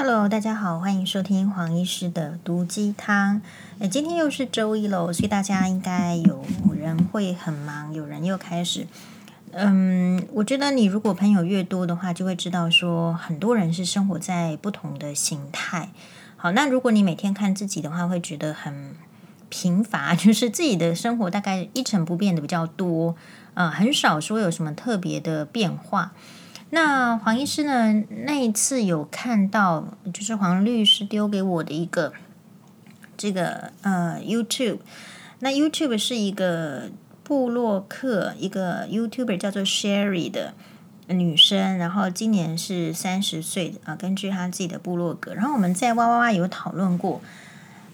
Hello，大家好，欢迎收听黄医师的毒鸡汤。诶，今天又是周一喽，所以大家应该有人会很忙，有人又开始。嗯，我觉得你如果朋友越多的话，就会知道说很多人是生活在不同的形态。好，那如果你每天看自己的话，会觉得很贫乏，就是自己的生活大概一成不变的比较多，呃，很少说有什么特别的变化。那黄医师呢？那一次有看到，就是黄律师丢给我的一个这个呃 YouTube。那 YouTube 是一个布洛克，一个 YouTuber 叫做 Sherry 的女生，然后今年是三十岁啊。根据她自己的部落格，然后我们在哇哇哇有讨论过。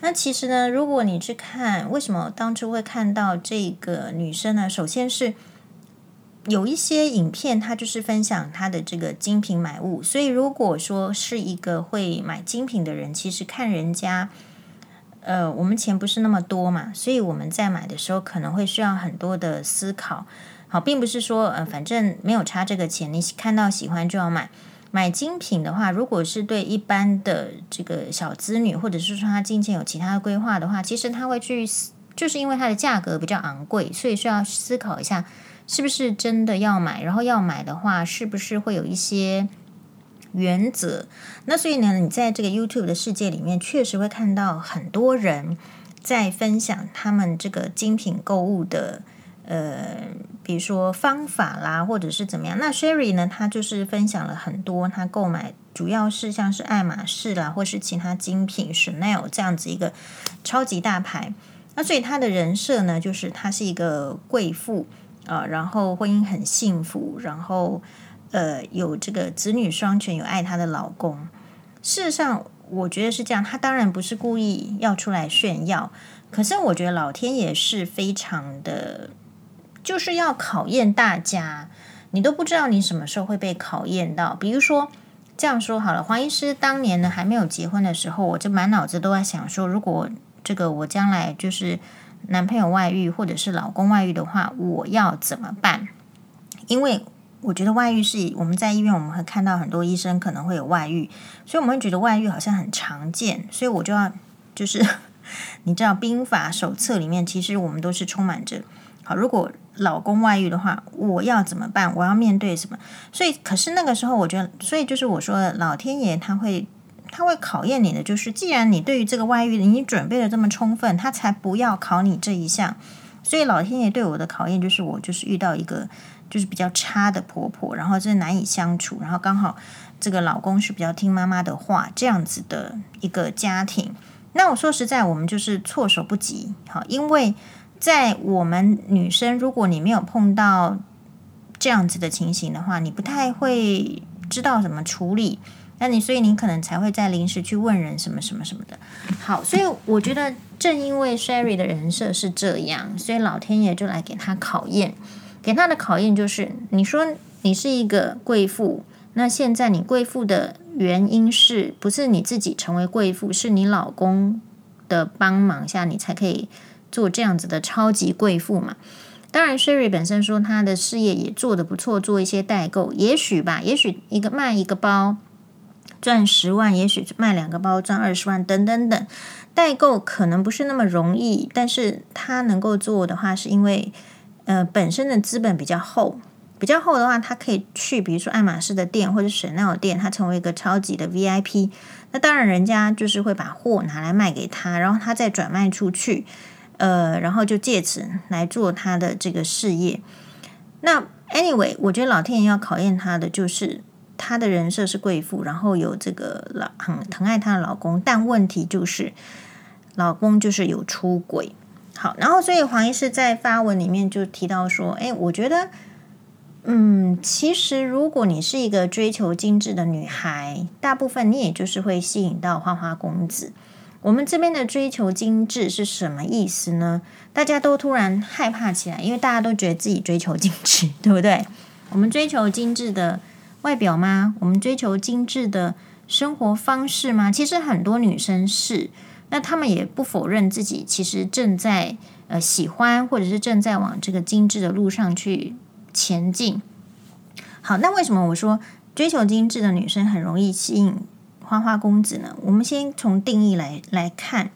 那其实呢，如果你去看，为什么当初会看到这个女生呢？首先是。有一些影片，它就是分享他的这个精品买物，所以如果说是一个会买精品的人，其实看人家，呃，我们钱不是那么多嘛，所以我们在买的时候可能会需要很多的思考。好，并不是说呃，反正没有差这个钱，你看到喜欢就要买。买精品的话，如果是对一般的这个小资女，或者是说她金钱有其他的规划的话，其实她会去，就是因为它的价格比较昂贵，所以需要思考一下。是不是真的要买？然后要买的话，是不是会有一些原则？那所以呢，你在这个 YouTube 的世界里面，确实会看到很多人在分享他们这个精品购物的呃，比如说方法啦，或者是怎么样。那 Sherry 呢，他就是分享了很多他购买，主要是像是爱马仕啦，或是其他精品 Chanel 这样子一个超级大牌。那所以他的人设呢，就是他是一个贵妇。啊、然后婚姻很幸福，然后呃有这个子女双全，有爱她的老公。事实上，我觉得是这样。她当然不是故意要出来炫耀，可是我觉得老天爷是非常的，就是要考验大家。你都不知道你什么时候会被考验到。比如说这样说好了，黄医师当年呢还没有结婚的时候，我就满脑子都在想说，如果这个我将来就是。男朋友外遇或者是老公外遇的话，我要怎么办？因为我觉得外遇是我们在医院，我们会看到很多医生可能会有外遇，所以我们会觉得外遇好像很常见，所以我就要就是 你知道兵法手册里面，其实我们都是充满着好，如果老公外遇的话，我要怎么办？我要面对什么？所以，可是那个时候，我觉得，所以就是我说，老天爷他会。他会考验你的，就是既然你对于这个外遇，你准备的这么充分，他才不要考你这一项。所以老天爷对我的考验，就是我就是遇到一个就是比较差的婆婆，然后真的难以相处，然后刚好这个老公是比较听妈妈的话，这样子的一个家庭。那我说实在，我们就是措手不及。好，因为在我们女生，如果你没有碰到这样子的情形的话，你不太会知道怎么处理。那你所以你可能才会在临时去问人什么什么什么的。好，所以我觉得正因为 Sherry 的人设是这样，所以老天爷就来给他考验，给他的考验就是：你说你是一个贵妇，那现在你贵妇的原因是不是你自己成为贵妇，是你老公的帮忙下你才可以做这样子的超级贵妇嘛？当然，Sherry 本身说他的事业也做得不错，做一些代购，也许吧，也许一个卖一个包。赚十万，也许卖两个包赚二十万，等等等。代购可能不是那么容易，但是他能够做的话，是因为呃本身的资本比较厚，比较厚的话，他可以去比如说爱马仕的店或者 Chanel 店，他成为一个超级的 VIP。那当然，人家就是会把货拿来卖给他，然后他再转卖出去，呃，然后就借此来做他的这个事业。那 anyway，我觉得老天爷要考验他的就是。她的人设是贵妇，然后有这个老很疼爱她的老公，但问题就是老公就是有出轨。好，然后所以黄医师在发文里面就提到说：“哎，我觉得，嗯，其实如果你是一个追求精致的女孩，大部分你也就是会吸引到花花公子。我们这边的追求精致是什么意思呢？大家都突然害怕起来，因为大家都觉得自己追求精致，对不对？我们追求精致的。”外表吗？我们追求精致的生活方式吗？其实很多女生是，那她们也不否认自己其实正在呃喜欢，或者是正在往这个精致的路上去前进。好，那为什么我说追求精致的女生很容易吸引花花公子呢？我们先从定义来来看。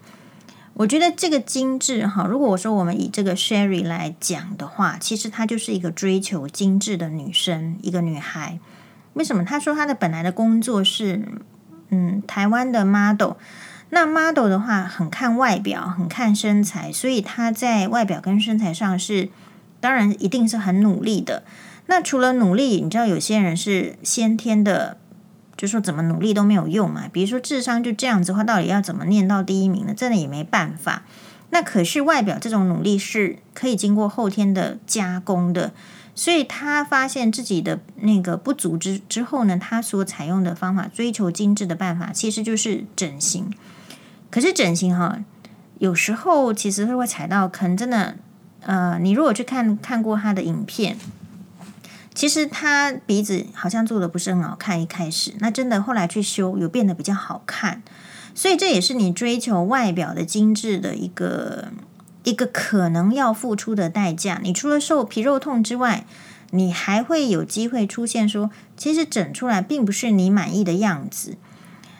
我觉得这个精致哈，如果我说我们以这个 Sherry 来讲的话，其实她就是一个追求精致的女生，一个女孩。为什么？他说他的本来的工作是嗯台湾的 model，那 model 的话很看外表，很看身材，所以他在外表跟身材上是当然一定是很努力的。那除了努力，你知道有些人是先天的。就说怎么努力都没有用嘛，比如说智商就这样子的话，到底要怎么念到第一名呢？真的也没办法。那可是外表这种努力是可以经过后天的加工的，所以他发现自己的那个不足之之后呢，他所采用的方法，追求精致的办法，其实就是整形。可是整形哈，有时候其实是会踩到坑，真的。呃，你如果去看看过他的影片。其实他鼻子好像做的不是很好看，一开始那真的后来去修，有变得比较好看，所以这也是你追求外表的精致的一个一个可能要付出的代价。你除了受皮肉痛之外，你还会有机会出现说，其实整出来并不是你满意的样子。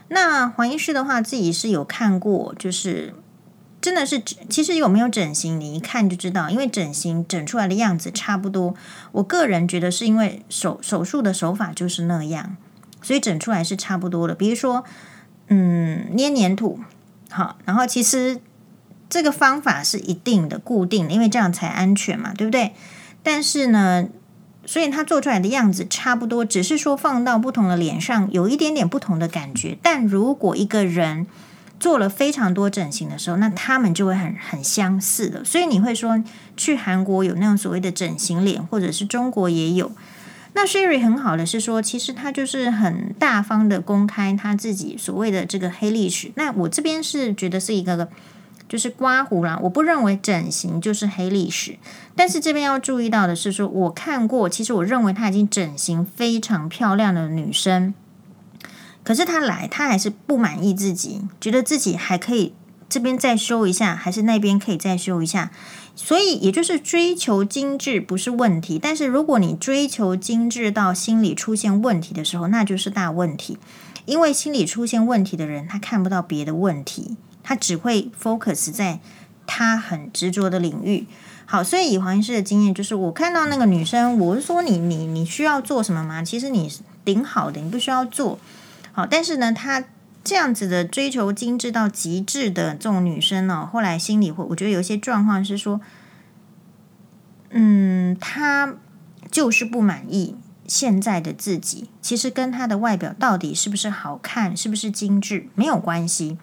那黄医师的话，自己是有看过，就是。真的是，其实有没有整形，你一看就知道，因为整形整出来的样子差不多。我个人觉得是因为手手术的手法就是那样，所以整出来是差不多的。比如说，嗯，捏黏土，好，然后其实这个方法是一定的、固定的，因为这样才安全嘛，对不对？但是呢，所以他做出来的样子差不多，只是说放到不同的脸上有一点点不同的感觉。但如果一个人，做了非常多整形的时候，那他们就会很很相似的。所以你会说，去韩国有那种所谓的整形脸，或者是中国也有。那 Sherry 很好的是说，其实他就是很大方的公开他自己所谓的这个黑历史。那我这边是觉得是一个就是刮胡啦，我不认为整形就是黑历史。但是这边要注意到的是说，我看过，其实我认为她已经整形非常漂亮的女生。可是她来，她还是不满意自己，觉得自己还可以这边再修一下，还是那边可以再修一下。所以也就是追求精致不是问题，但是如果你追求精致到心理出现问题的时候，那就是大问题。因为心理出现问题的人，他看不到别的问题，他只会 focus 在他很执着的领域。好，所以以黄医师的经验，就是我看到那个女生，我是说你你你需要做什么吗？其实你顶好的，你不需要做。好，但是呢，她这样子的追求精致到极致的这种女生呢，后来心里会，我觉得有一些状况是说，嗯，她就是不满意现在的自己。其实跟她的外表到底是不是好看，是不是精致没有关系。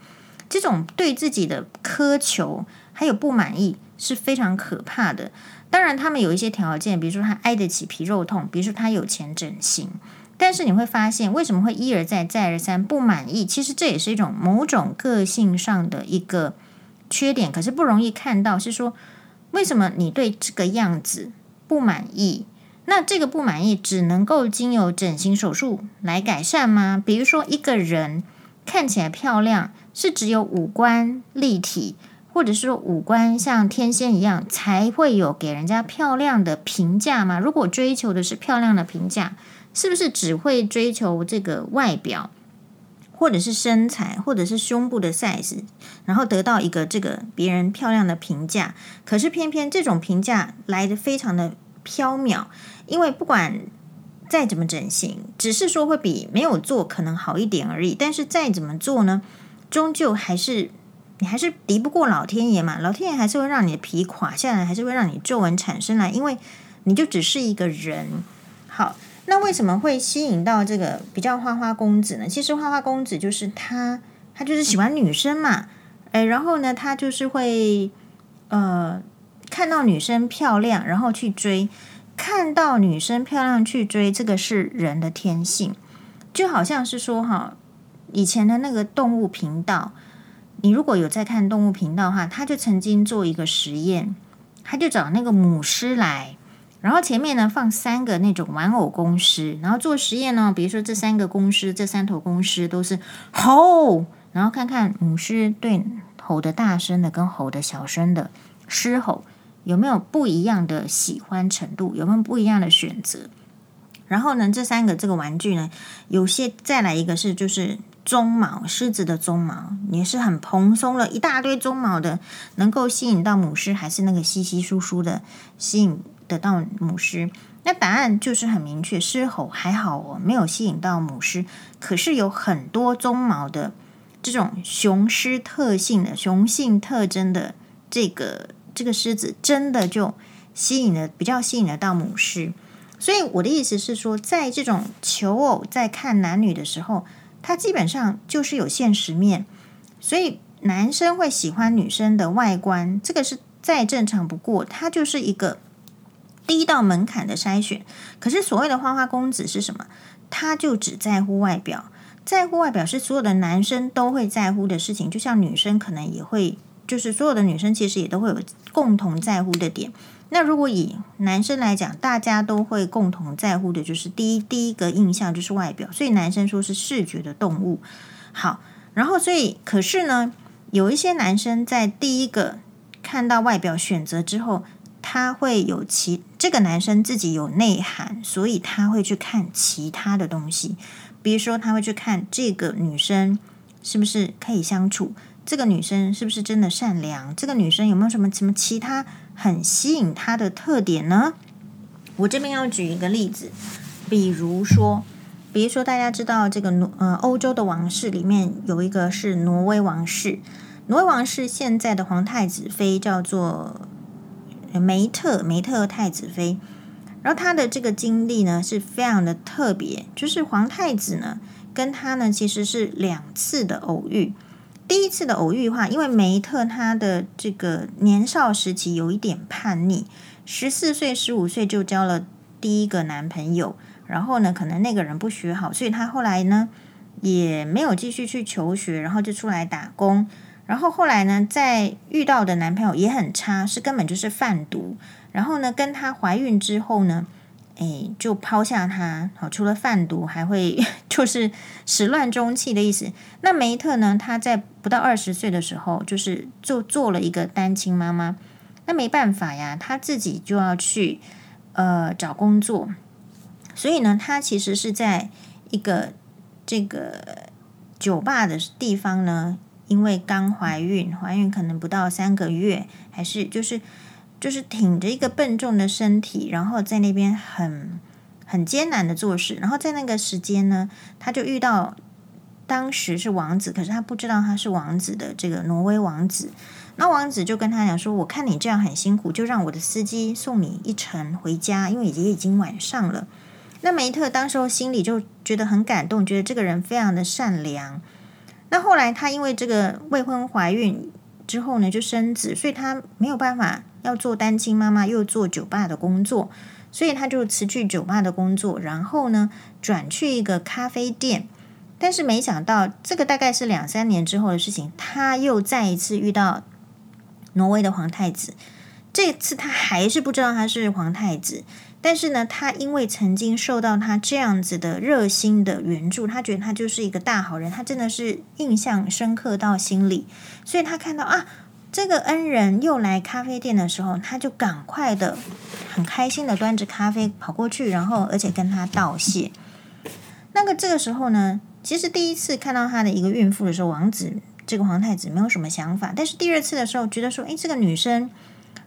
这种对自己的苛求还有不满意是非常可怕的。当然，他们有一些条件，比如说他挨得起皮肉痛，比如说他有钱整形。但是你会发现，为什么会一而再、再而三不满意？其实这也是一种某种个性上的一个缺点，可是不容易看到。是说，为什么你对这个样子不满意？那这个不满意只能够经由整形手术来改善吗？比如说，一个人看起来漂亮，是只有五官立体，或者是说五官像天仙一样，才会有给人家漂亮的评价吗？如果追求的是漂亮的评价，是不是只会追求这个外表，或者是身材，或者是胸部的 size，然后得到一个这个别人漂亮的评价？可是偏偏这种评价来得非常的飘渺，因为不管再怎么整形，只是说会比没有做可能好一点而已。但是再怎么做呢，终究还是你还是敌不过老天爷嘛，老天爷还是会让你的皮垮下来，还是会让你皱纹产生来，因为你就只是一个人。好。那为什么会吸引到这个比较花花公子呢？其实花花公子就是他，他就是喜欢女生嘛，诶，然后呢，他就是会呃看到女生漂亮，然后去追，看到女生漂亮去追，这个是人的天性，就好像是说哈，以前的那个动物频道，你如果有在看动物频道的话，他就曾经做一个实验，他就找那个母狮来。然后前面呢放三个那种玩偶公狮，然后做实验呢，比如说这三个公狮，这三头公狮都是吼，然后看看母狮对吼的大声的跟吼的小声的狮吼有没有不一样的喜欢程度，有没有不一样的选择。然后呢，这三个这个玩具呢，有些再来一个是就是鬃毛，狮子的鬃毛，也是很蓬松了一大堆鬃毛的，能够吸引到母狮，还是那个稀稀疏疏的吸引得到母狮？那答案就是很明确，狮吼还好哦，没有吸引到母狮，可是有很多鬃毛的这种雄狮特性的雄性特征的这个这个狮子，真的就吸引了比较吸引得到母狮。所以我的意思是说，在这种求偶在看男女的时候，它基本上就是有现实面。所以男生会喜欢女生的外观，这个是再正常不过，它就是一个第一道门槛的筛选。可是所谓的花花公子是什么？他就只在乎外表，在乎外表是所有的男生都会在乎的事情，就像女生可能也会，就是所有的女生其实也都会有共同在乎的点。那如果以男生来讲，大家都会共同在乎的就是第一第一个印象就是外表，所以男生说是视觉的动物。好，然后所以可是呢，有一些男生在第一个看到外表选择之后，他会有其这个男生自己有内涵，所以他会去看其他的东西，比如说他会去看这个女生是不是可以相处。这个女生是不是真的善良？这个女生有没有什么什么其他很吸引他的特点呢？我这边要举一个例子，比如说，比如说大家知道这个挪呃欧洲的王室里面有一个是挪威王室，挪威王室现在的皇太子妃叫做梅特梅特太子妃，然后她的这个经历呢是非常的特别，就是皇太子呢跟她呢其实是两次的偶遇。第一次的偶遇的话，因为梅特他的这个年少时期有一点叛逆，十四岁、十五岁就交了第一个男朋友，然后呢，可能那个人不学好，所以他后来呢也没有继续去求学，然后就出来打工，然后后来呢，在遇到的男朋友也很差，是根本就是贩毒，然后呢，跟她怀孕之后呢。哎，就抛下他，好，除了贩毒，还会 就是始乱终弃的意思。那梅特呢？他在不到二十岁的时候，就是就做了一个单亲妈妈。那没办法呀，他自己就要去呃找工作。所以呢，他其实是在一个这个酒吧的地方呢，因为刚怀孕，怀孕可能不到三个月，还是就是。就是挺着一个笨重的身体，然后在那边很很艰难的做事。然后在那个时间呢，他就遇到当时是王子，可是他不知道他是王子的这个挪威王子。那王子就跟他讲说：“我看你这样很辛苦，就让我的司机送你一程回家，因为也已经晚上了。”那梅特当时候心里就觉得很感动，觉得这个人非常的善良。那后来他因为这个未婚怀孕之后呢，就生子，所以他没有办法。要做单亲妈妈，又做酒吧的工作，所以他就辞去酒吧的工作，然后呢，转去一个咖啡店。但是没想到，这个大概是两三年之后的事情，他又再一次遇到挪威的皇太子。这次他还是不知道他是皇太子，但是呢，他因为曾经受到他这样子的热心的援助，他觉得他就是一个大好人，他真的是印象深刻到心里，所以他看到啊。这个恩人又来咖啡店的时候，他就赶快的、很开心的端着咖啡跑过去，然后而且跟他道谢。那个这个时候呢，其实第一次看到他的一个孕妇的时候，王子这个皇太子没有什么想法，但是第二次的时候，觉得说，诶，这个女生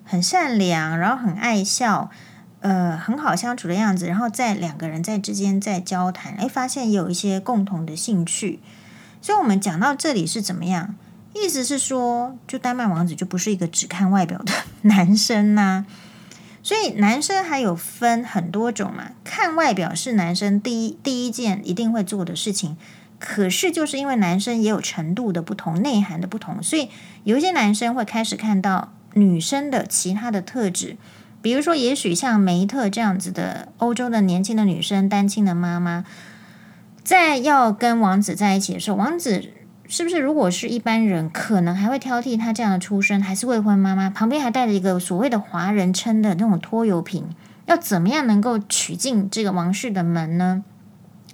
很善良，然后很爱笑，呃，很好相处的样子，然后在两个人在之间在交谈，诶，发现有一些共同的兴趣。所以我们讲到这里是怎么样？意思是说，就丹麦王子就不是一个只看外表的 男生呐、所以男生还有分很多种嘛。看外表是男生第一第一件一定会做的事情，可是就是因为男生也有程度的不同、内涵的不同，所以有一些男生会开始看到女生的其他的特质，比如说，也许像梅特这样子的欧洲的年轻的女生、单亲的妈妈，在要跟王子在一起的时候，王子。是不是？如果是一般人，可能还会挑剔他这样的出身，还是未婚妈妈，旁边还带着一个所谓的华人称的那种拖油瓶，要怎么样能够娶进这个王室的门呢？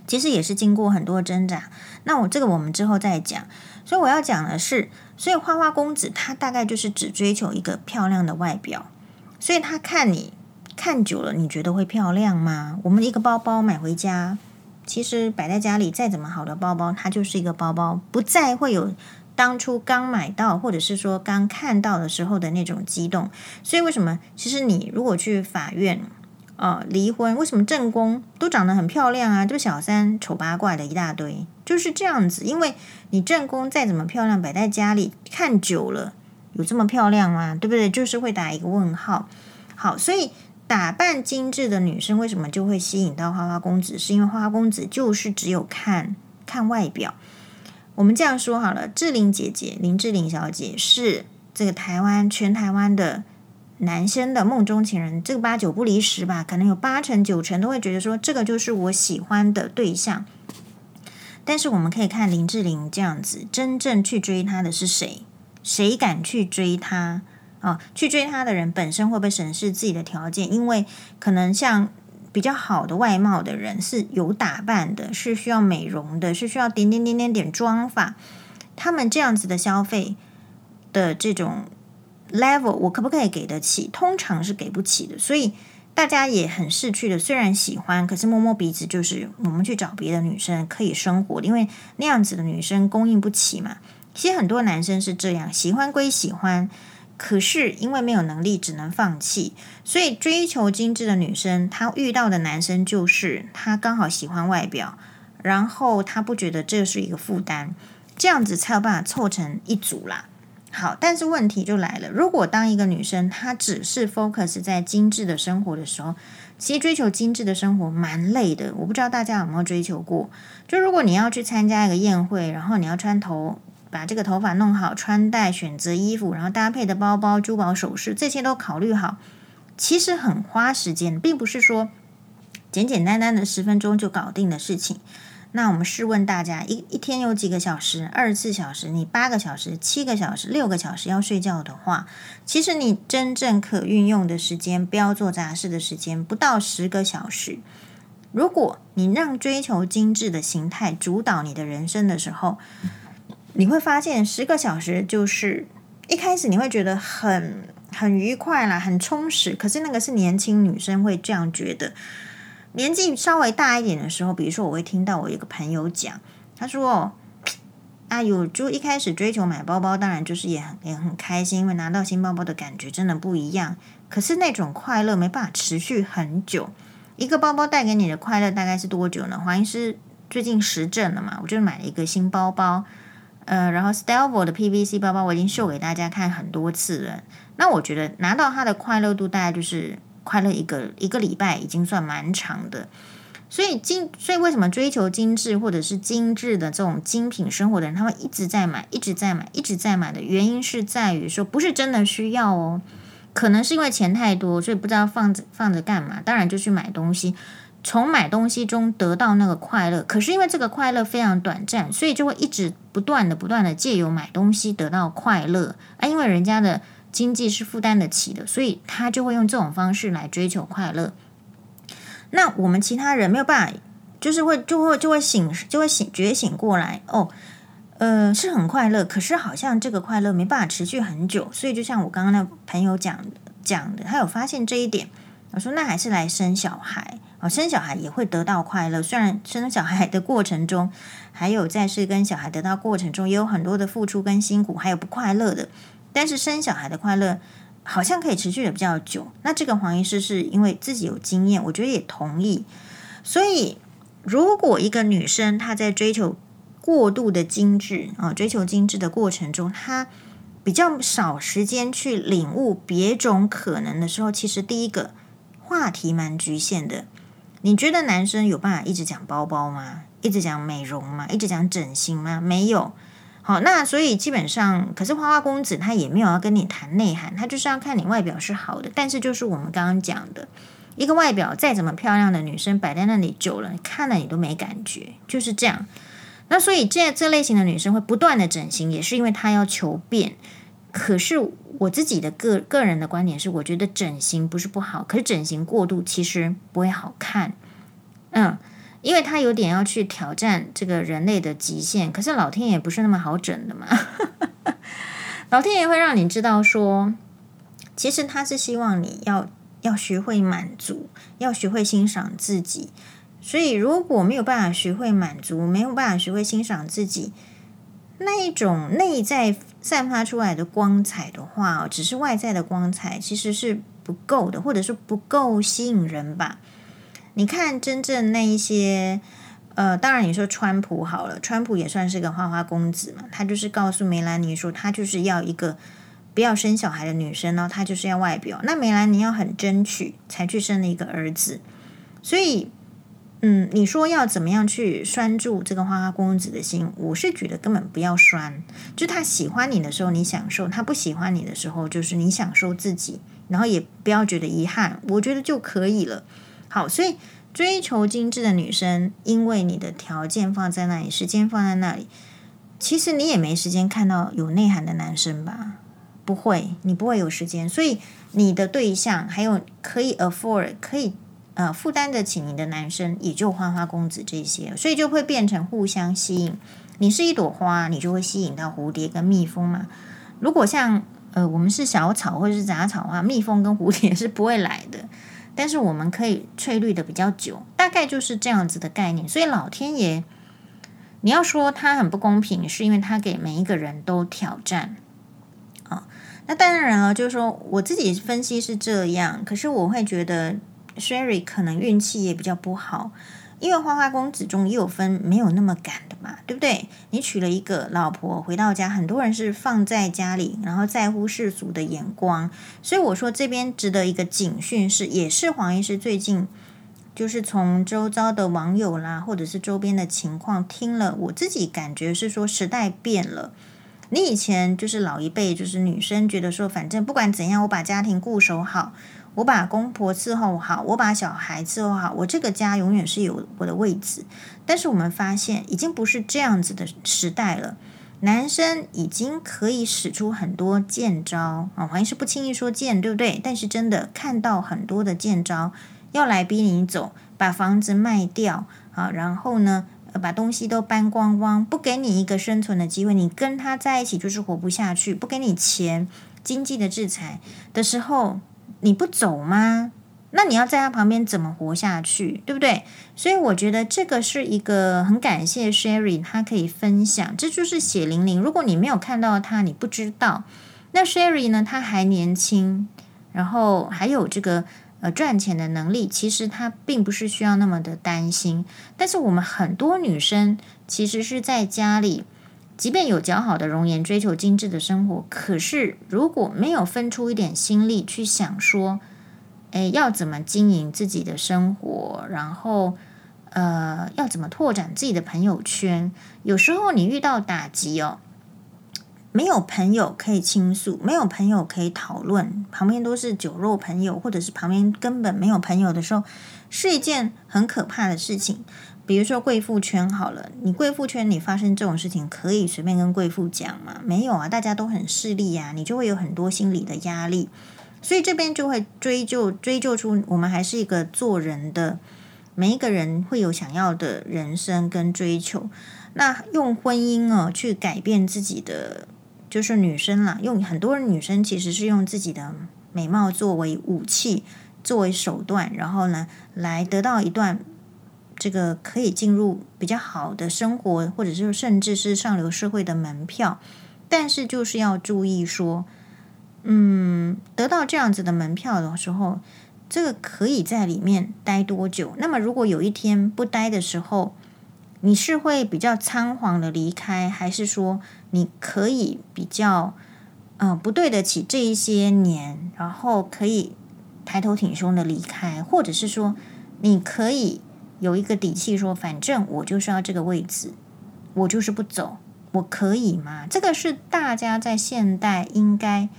其实也是经过很多挣扎。那我这个我们之后再讲。所以我要讲的是，所以花花公子他大概就是只追求一个漂亮的外表，所以他看你看久了，你觉得会漂亮吗？我们一个包包买回家。其实摆在家里再怎么好的包包，它就是一个包包，不再会有当初刚买到或者是说刚看到的时候的那种激动。所以为什么？其实你如果去法院，呃，离婚，为什么正宫都长得很漂亮啊？就小三丑八怪的一大堆，就是这样子。因为你正宫再怎么漂亮，摆在家里看久了，有这么漂亮吗？对不对？就是会打一个问号。好，所以打扮精致的女生为什么就会吸引到花花公子？是因为花花公子就是只有看看外表。我们这样说好了，志玲姐姐林志玲小姐是这个台湾全台湾的。男生的梦中情人，这个八九不离十吧，可能有八成九成都会觉得说，这个就是我喜欢的对象。但是我们可以看林志玲这样子，真正去追她的是谁？谁敢去追她？啊，去追她的人本身会不会审视自己的条件？因为可能像比较好的外貌的人是有打扮的，是需要美容的，是需要点点点点点妆发。他们这样子的消费的这种。level 我可不可以给得起？通常是给不起的，所以大家也很识趣的。虽然喜欢，可是摸摸鼻子，就是我们去找别的女生可以生活，因为那样子的女生供应不起嘛。其实很多男生是这样，喜欢归喜欢，可是因为没有能力，只能放弃。所以追求精致的女生，她遇到的男生就是他刚好喜欢外表，然后他不觉得这是一个负担，这样子才有办法凑成一组啦。好，但是问题就来了。如果当一个女生她只是 focus 在精致的生活的时候，其实追求精致的生活蛮累的。我不知道大家有没有追求过？就如果你要去参加一个宴会，然后你要穿头，把这个头发弄好，穿戴选择衣服，然后搭配的包包、珠宝首饰，这些都考虑好，其实很花时间，并不是说简简单单的十分钟就搞定的事情。那我们试问大家，一一天有几个小时？二十四小时，你八个小时、七个小时、六个小时要睡觉的话，其实你真正可运用的时间，不要做杂事的时间，不到十个小时。如果你让追求精致的形态主导你的人生的时候，你会发现十个小时就是一开始你会觉得很很愉快啦，很充实。可是那个是年轻女生会这样觉得。年纪稍微大一点的时候，比如说我会听到我一个朋友讲，他说：“啊，有就一开始追求买包包，当然就是也很也很开心，因为拿到新包包的感觉真的不一样。可是那种快乐没办法持续很久。一个包包带给你的快乐大概是多久呢？黄医师最近实证了嘛，我就买了一个新包包，呃，然后 Stelvio 的 PVC 包包我已经秀给大家看很多次了。那我觉得拿到它的快乐度大概就是。”快乐一个一个礼拜已经算蛮长的，所以精，所以为什么追求精致或者是精致的这种精品生活的人，他们一直在买，一直在买，一直在买的原因是在于说，不是真的需要哦，可能是因为钱太多，所以不知道放着放着干嘛，当然就去买东西，从买东西中得到那个快乐，可是因为这个快乐非常短暂，所以就会一直不断的不断的借由买东西得到快乐啊，因为人家的。经济是负担得起的，所以他就会用这种方式来追求快乐。那我们其他人没有办法，就是会就会就会醒就会醒觉醒过来哦，呃，是很快乐，可是好像这个快乐没办法持续很久。所以就像我刚刚那朋友讲讲的，他有发现这一点。我说那还是来生小孩生小孩也会得到快乐。虽然生小孩的过程中，还有在是跟小孩得到过程中也有很多的付出跟辛苦，还有不快乐的。但是生小孩的快乐好像可以持续的比较久。那这个黄医师是因为自己有经验，我觉得也同意。所以，如果一个女生她在追求过度的精致啊，追求精致的过程中，她比较少时间去领悟别种可能的时候，其实第一个话题蛮局限的。你觉得男生有办法一直讲包包吗？一直讲美容吗？一直讲整形吗？没有。好，那所以基本上，可是花花公子他也没有要跟你谈内涵，他就是要看你外表是好的。但是就是我们刚刚讲的，一个外表再怎么漂亮的女生摆在那里久了，看了你都没感觉，就是这样。那所以这这类型的女生会不断的整形，也是因为她要求变。可是我自己的个个人的观点是，我觉得整形不是不好，可是整形过度其实不会好看。嗯。因为他有点要去挑战这个人类的极限，可是老天爷不是那么好整的嘛。老天爷会让你知道说，其实他是希望你要要学会满足，要学会欣赏自己。所以如果没有办法学会满足，没有办法学会欣赏自己，那一种内在散发出来的光彩的话，只是外在的光彩，其实是不够的，或者是不够吸引人吧。你看，真正那一些，呃，当然你说川普好了，川普也算是个花花公子嘛，他就是告诉梅兰妮说，他就是要一个不要生小孩的女生呢，他就是要外表。那梅兰妮要很争取，才去生了一个儿子，所以。嗯，你说要怎么样去拴住这个花花公子的心？我是觉得根本不要拴，就他喜欢你的时候你享受，他不喜欢你的时候就是你享受自己，然后也不要觉得遗憾，我觉得就可以了。好，所以追求精致的女生，因为你的条件放在那里，时间放在那里，其实你也没时间看到有内涵的男生吧？不会，你不会有时间，所以你的对象还有可以 afford 可以。呃，负担得起你的男生也就花花公子这些，所以就会变成互相吸引。你是一朵花，你就会吸引到蝴蝶跟蜜蜂嘛。如果像呃我们是小草或者是杂草的话，蜜蜂跟蝴蝶 是不会来的。但是我们可以翠绿的比较久，大概就是这样子的概念。所以老天爷，你要说他很不公平，是因为他给每一个人都挑战啊、那当然了，就是说我自己分析是这样，可是我会觉得。Sherry 可能运气也比较不好，因为花花公子中也有分没有那么赶的嘛，对不对？你娶了一个老婆回到家，很多人是放在家里，然后在乎世俗的眼光，所以我说这边值得一个警讯是，也是黄医师最近就是从周遭的网友啦，或者是周边的情况听了，我自己感觉是说时代变了。你以前就是老一辈，就是女生觉得说，反正不管怎样，我把家庭固守好。我把公婆伺候好，我把小孩伺候好，我这个家永远是有我的位置。但是我们发现，已经不是这样子的时代了。男生已经可以使出很多贱招啊，好像是不轻易说贱，对不对？但是真的看到很多的贱招，要来逼你走，把房子卖掉啊，然后呢，把东西都搬光光，不给你一个生存的机会，你跟他在一起就是活不下去，不给你钱，经济的制裁的时候。你不走吗？那你要在他旁边怎么活下去，对不对？所以我觉得这个是一个很感谢 Sherry，他可以分享，这就是血淋淋。如果你没有看到他，你不知道。那 Sherry 呢？他还年轻，然后还有这个呃赚钱的能力，其实他并不是需要那么的担心。但是我们很多女生其实是在家里。即便有姣好的容颜，追求精致的生活，可是如果没有分出一点心力去想说，诶，要怎么经营自己的生活，然后呃，要怎么拓展自己的朋友圈？有时候你遇到打击哦，没有朋友可以倾诉，没有朋友可以讨论，旁边都是酒肉朋友，或者是旁边根本没有朋友的时候，是一件很可怕的事情。比如说贵妇圈好了，你贵妇圈里发生这种事情，可以随便跟贵妇讲吗？没有啊，大家都很势利呀，你就会有很多心理的压力，所以这边就会追究追究出我们还是一个做人的，每一个人会有想要的人生跟追求。那用婚姻啊去改变自己的，就是女生啦，用很多女生其实是用自己的美貌作为武器，作为手段，然后呢来得到一段。这个可以进入比较好的生活，或者是甚至是上流社会的门票，但是就是要注意说，嗯，得到这样子的门票的时候，这个可以在里面待多久？那么如果有一天不待的时候，你是会比较仓皇的离开，还是说你可以比较，嗯、不对得起这一些年，然后可以抬头挺胸的离开，或者是说你可以。有一个底气说，反正我就是要这个位置，我就是不走，我可以吗？这个是大家在现代应该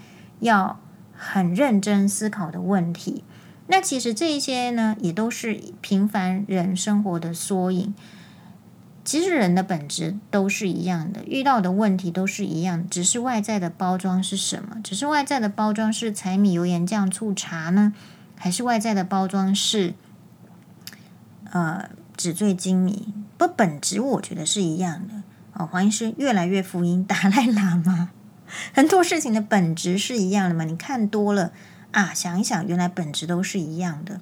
要很认真思考的问题。那其实这一些呢，也都是平凡人生活的缩影。其实人的本质都是一样的，遇到的问题都是一样，只是外在的包装是什么？只是外在的包装是柴米油盐酱醋茶呢，还是外在的包装是？呃，纸醉金迷，不，本质我觉得是一样的。哦，黄医师越来越福音达赖喇嘛，很多事情的本质是一样的嘛？你看多了啊，想一想，原来本质都是一样的。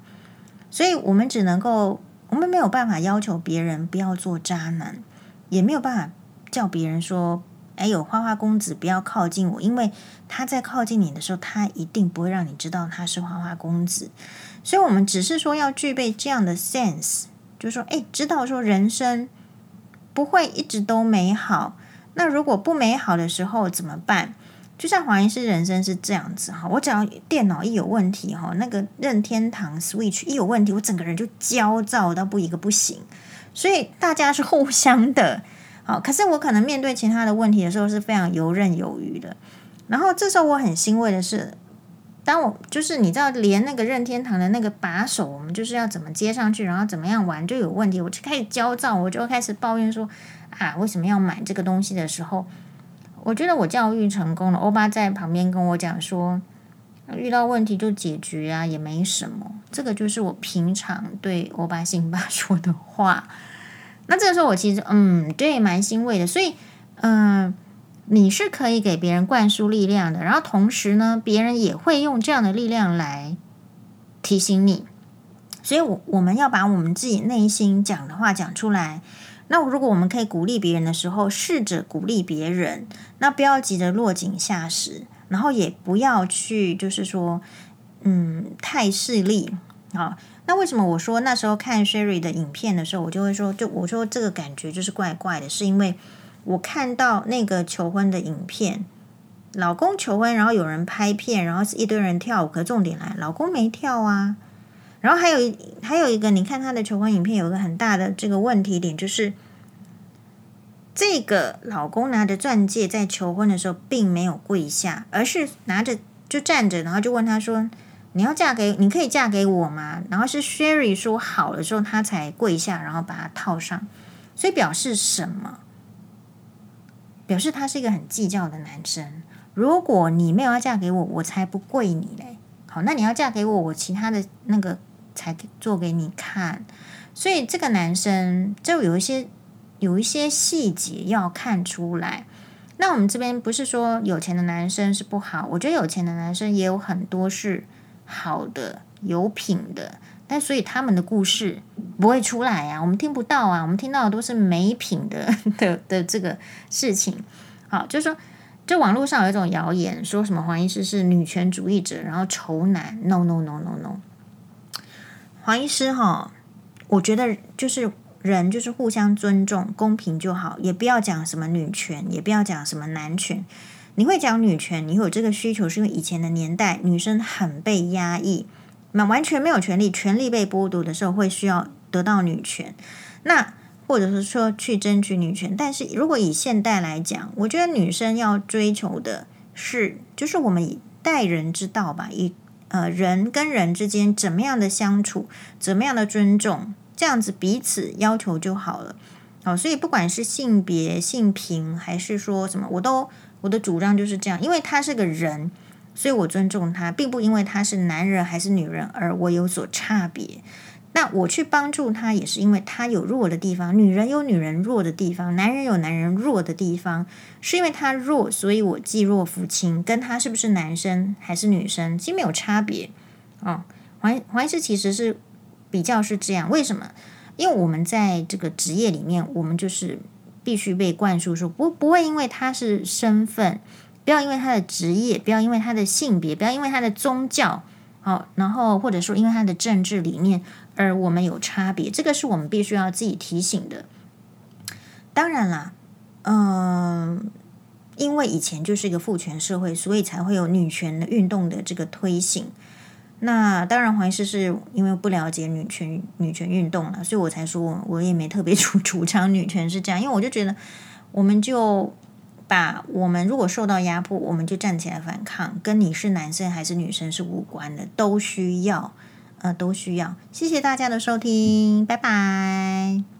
所以，我们只能够，我们没有办法要求别人不要做渣男，也没有办法叫别人说：“哎有，花花公子不要靠近我。”因为他在靠近你的时候，他一定不会让你知道他是花花公子。所以，我们只是说要具备这样的 sense，就是说，哎，知道说人生不会一直都美好。那如果不美好的时候怎么办？就像黄医师人生是这样子哈，我只要电脑一有问题哈，那个任天堂 Switch 一有问题，我整个人就焦躁到不一个不行。所以大家是互相的，好，可是我可能面对其他的问题的时候是非常游刃有余的。然后这时候我很欣慰的是，当我就是你知道，连那个任天堂的那个把手，我们就是要怎么接上去，然后怎么样玩就有问题，我就开始焦躁，我就开始抱怨说啊，为什么要买这个东西的时候。我觉得我教育成功了。欧巴在旁边跟我讲说，遇到问题就解决啊，也没什么。这个就是我平常对欧巴辛巴说的话。那这个时候我其实嗯，对，蛮欣慰的。所以嗯、你是可以给别人灌输力量的，然后同时呢，别人也会用这样的力量来提醒你。所以，我我们要把我们自己内心讲的话讲出来。那如果我们可以鼓励别人的时候，试着鼓励别人，那不要急着落井下石，然后也不要去就是说，嗯，太势利啊。那为什么我说那时候看 Sherry 的影片的时候，我就会说，就我说这个感觉就是怪怪的，是因为我看到那个求婚的影片，老公求婚，然后有人拍片，然后是一堆人跳舞，可重点来，老公没跳啊。然后还有一还有一个，你看他的求婚影片，有一个很大的这个问题点，就是这个老公拿着钻戒在求婚的时候，并没有跪下，而是拿着就站着，然后就问他说：“你要嫁给，你可以嫁给我吗？”然后是 Sherry 说好了之后，他才跪下，然后把它套上。所以表示什么？表示他是一个很计较的男生。如果你没有要嫁给我，我才不跪你嘞。好，那你要嫁给我，我其他的那个。才做给你看，所以这个男生就有一些有一些细节要看出来。那我们这边不是说有钱的男生是不好，我觉得有钱的男生也有很多是好的、有品的，但所以他们的故事不会出来啊，我们听不到啊，我们听到的都是没品的 的的这个事情。好，就是说，就网络上有一种谣言，说什么黄医师是女权主义者，然后仇男，no no no no no。黄医师哈，我觉得就是人就是互相尊重、公平就好，也不要讲什么女权，也不要讲什么男权。你会讲女权，你会有这个需求，是因为以前的年代女生很被压抑，那完全没有权利，权利被剥夺的时候会需要得到女权，那或者是说去争取女权。但是如果以现代来讲，我觉得女生要追求的是，就是我们以待人之道吧，以。呃，人跟人之间怎么样的相处，怎么样的尊重，这样子彼此要求就好了。好，所以不管是性别、性平，还是说什么，我都我的主张就是这样，因为他是个人，所以我尊重他，并不因为他是男人还是女人而我有所差别。那我去帮助他，也是因为他有弱的地方，女人有女人弱的地方，男人有男人弱的地方，是因为他弱，所以我既弱扶轻，跟他是不是男生还是女生，其实没有差别。哦，黄黄医师其实是比较是这样，为什么？因为我们在这个职业里面，我们就是必须被灌输说，不不会因为他是身份，不要因为他的职业，不要因为他的性别，不要因为他的宗教，好、然后或者说因为他的政治理念。而我们有差别，这个是我们必须要自己提醒的。当然啦，嗯、因为以前就是一个父权社会，所以才会有女权的运动的这个推行。那当然，黄医师是因为不了解女权女权运动了，所以我才说我也没特别主 主张女权是这样，因为我就觉得，我们就把我们如果受到压迫，我们就站起来反抗，跟你是男生还是女生是无关的，都需要。呃，都需要。谢谢大家的收听，拜拜。